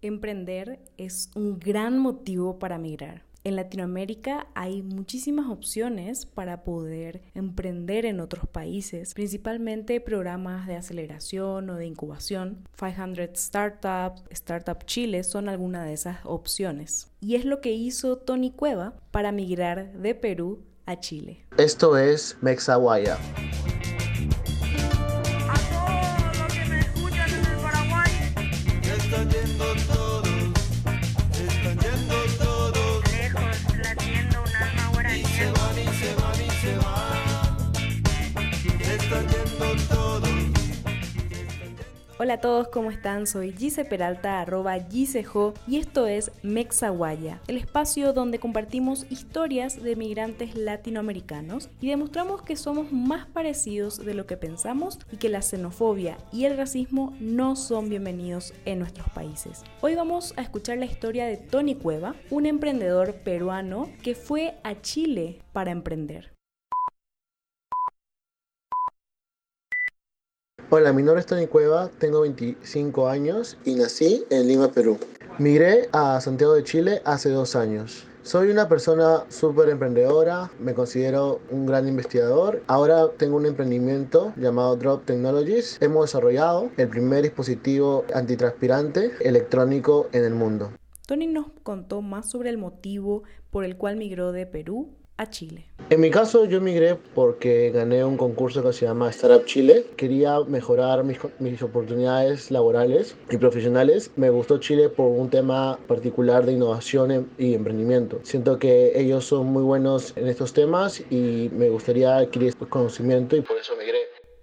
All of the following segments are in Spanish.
Emprender es un gran motivo para migrar. En Latinoamérica hay muchísimas opciones para poder emprender en otros países, principalmente programas de aceleración o de incubación. 500 Startups, Startup Chile son algunas de esas opciones. Y es lo que hizo Tony Cueva para migrar de Perú a Chile. Esto es Mexaguaya. Hola a todos, ¿cómo están? Soy Gise Peralta, arroba Gisejo, y esto es Mexaguaya, el espacio donde compartimos historias de migrantes latinoamericanos y demostramos que somos más parecidos de lo que pensamos y que la xenofobia y el racismo no son bienvenidos en nuestros países. Hoy vamos a escuchar la historia de Tony Cueva, un emprendedor peruano que fue a Chile para emprender. Hola, mi nombre es Tony Cueva, tengo 25 años y nací en Lima, Perú. Migré a Santiago de Chile hace dos años. Soy una persona súper emprendedora, me considero un gran investigador. Ahora tengo un emprendimiento llamado Drop Technologies. Hemos desarrollado el primer dispositivo antitranspirante electrónico en el mundo. Tony nos contó más sobre el motivo por el cual migró de Perú a Chile. En mi caso yo migré porque gané un concurso que se llama Startup Chile. Quería mejorar mis, mis, oportunidades laborales y profesionales. Me gustó Chile por un tema particular de innovación y emprendimiento. Siento que ellos son muy buenos en estos temas y me gustaría adquirir este conocimiento y por eso migré.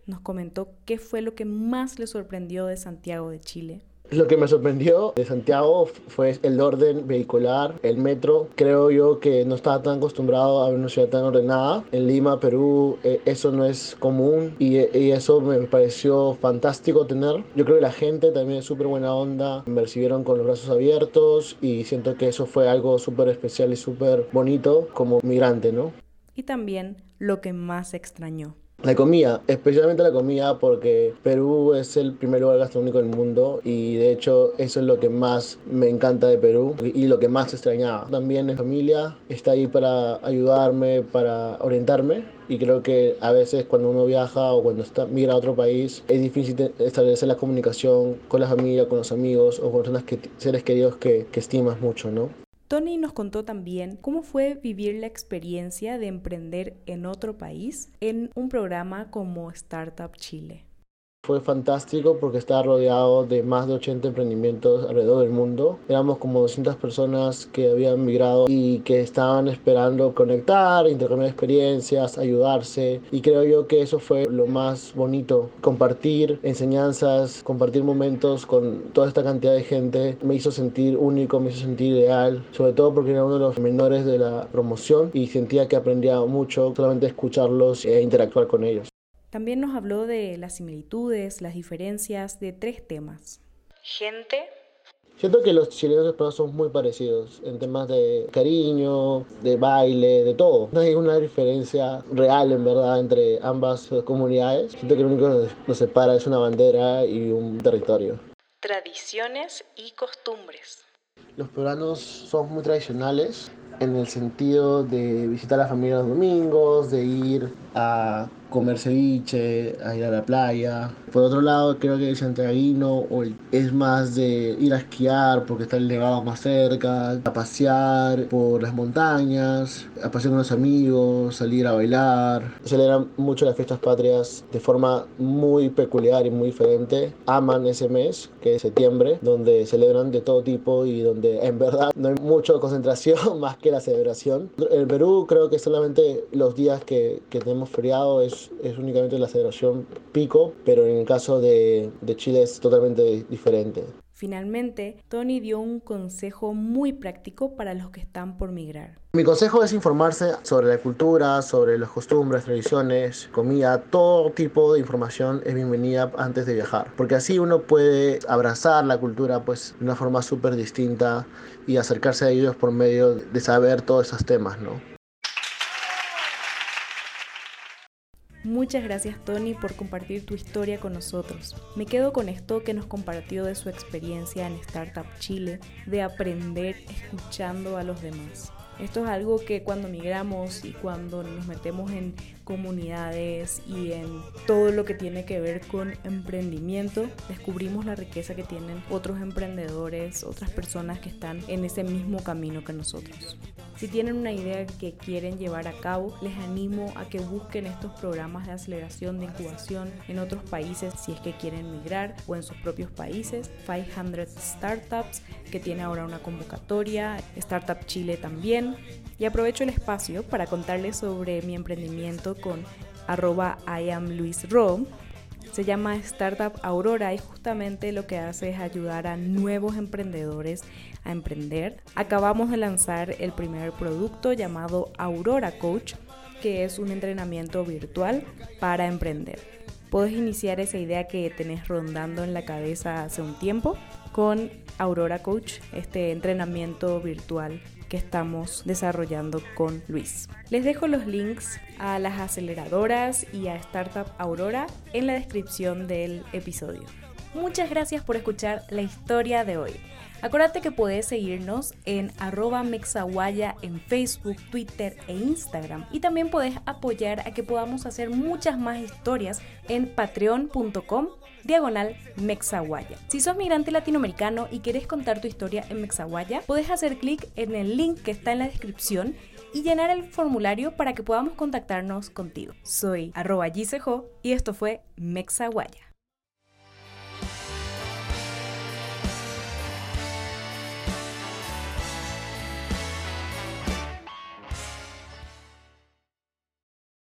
Nos comentó qué fue lo que más le sorprendió de Santiago de Chile. Lo que me sorprendió de Santiago fue el orden vehicular, el metro. Creo yo que no estaba tan acostumbrado a ver una ciudad tan ordenada. En Lima, Perú, eh, eso no es común y, y, eso me pareció fantástico tener. Yo creo que la gente también es súper buena onda, me recibieron con los brazos abiertos y siento que eso fue algo súper especial y súper bonito como migrante, ¿no? Y también lo que más extrañó. La comida, especialmente la comida porque Perú es el primer lugar gastronómico del mundo y de hecho eso es lo que más me encanta de Perú y lo que más extrañaba. También mi familia está ahí para ayudarme, para orientarme y creo que a veces cuando uno viaja o cuando está, migra a otro país es difícil establecer la comunicación con la familia, con los amigos o con personas que, seres queridos que, que estimas mucho, ¿no? Tony nos contó también cómo fue vivir la experiencia de emprender en otro país en un programa como Startup Chile. Fue fantástico porque estaba rodeado de más de 80 emprendimientos alrededor del mundo. Éramos como 200 personas que habían migrado y que estaban esperando conectar, intercambiar experiencias, ayudarse. Y creo yo que eso fue lo más bonito. Compartir enseñanzas, compartir momentos con toda esta cantidad de gente me hizo sentir único, me hizo sentir ideal. Sobre todo porque era uno de los menores de la promoción y sentía que aprendía mucho solamente escucharlos e interactuar con ellos. También nos habló de las similitudes, las diferencias de tres temas. Gente. Siento que los chilenos y peruanos son muy parecidos en temas de cariño, de baile, de todo. No hay una diferencia real en verdad entre ambas comunidades. Siento que lo único que nos separa es una bandera y un territorio. Tradiciones y costumbres. Los peruanos son muy tradicionales en el sentido de visitar a la familia los domingos, de ir a comer ceviche, a ir a la playa. Por otro lado, creo que el santiaguino es más de ir a esquiar porque está el nevado más cerca, a pasear por las montañas, a pasear con los amigos, salir a bailar. Celebran mucho las fiestas patrias de forma muy peculiar y muy diferente. Aman ese mes, que es septiembre, donde celebran de todo tipo y donde en verdad no hay mucha concentración más que la celebración. En Perú creo que solamente los días que, que tenemos feriado es, es únicamente la celebración pico, pero en el caso de, de Chile es totalmente diferente. Finalmente, Tony dio un consejo muy práctico para los que están por migrar. Mi consejo es informarse sobre la cultura, sobre las costumbres, tradiciones, comida, todo tipo de información es bienvenida antes de viajar, porque así uno puede abrazar la cultura pues de una forma súper distinta y acercarse a ellos por medio de saber todos esos temas, ¿no? Muchas gracias Tony por compartir tu historia con nosotros. Me quedo con esto que nos compartió de su experiencia en Startup Chile, de aprender escuchando a los demás. Esto es algo que cuando migramos y cuando nos metemos en comunidades y en todo lo que tiene que ver con emprendimiento, descubrimos la riqueza que tienen otros emprendedores, otras personas que están en ese mismo camino que nosotros. Si tienen una idea que quieren llevar a cabo, les animo a que busquen estos programas de aceleración, de incubación en otros países si es que quieren migrar o en sus propios países. 500 Startups, que tiene ahora una convocatoria, Startup Chile también. Y aprovecho el espacio para contarles sobre mi emprendimiento con arroba I Luis Ro, se llama Startup Aurora y justamente lo que hace es ayudar a nuevos emprendedores a emprender. Acabamos de lanzar el primer producto llamado Aurora Coach, que es un entrenamiento virtual para emprender. Puedes iniciar esa idea que tenés rondando en la cabeza hace un tiempo con Aurora Coach, este entrenamiento virtual que estamos desarrollando con Luis. Les dejo los links a las aceleradoras y a Startup Aurora en la descripción del episodio. Muchas gracias por escuchar la historia de hoy. Acuérdate que puedes seguirnos en arroba mexaguaya en Facebook, Twitter e Instagram. Y también puedes apoyar a que podamos hacer muchas más historias en patreon.com diagonal Mexaguaya. Si sos migrante latinoamericano y quieres contar tu historia en Mexaguaya, puedes hacer clic en el link que está en la descripción y llenar el formulario para que podamos contactarnos contigo. Soy arroba y esto fue Mexaguaya.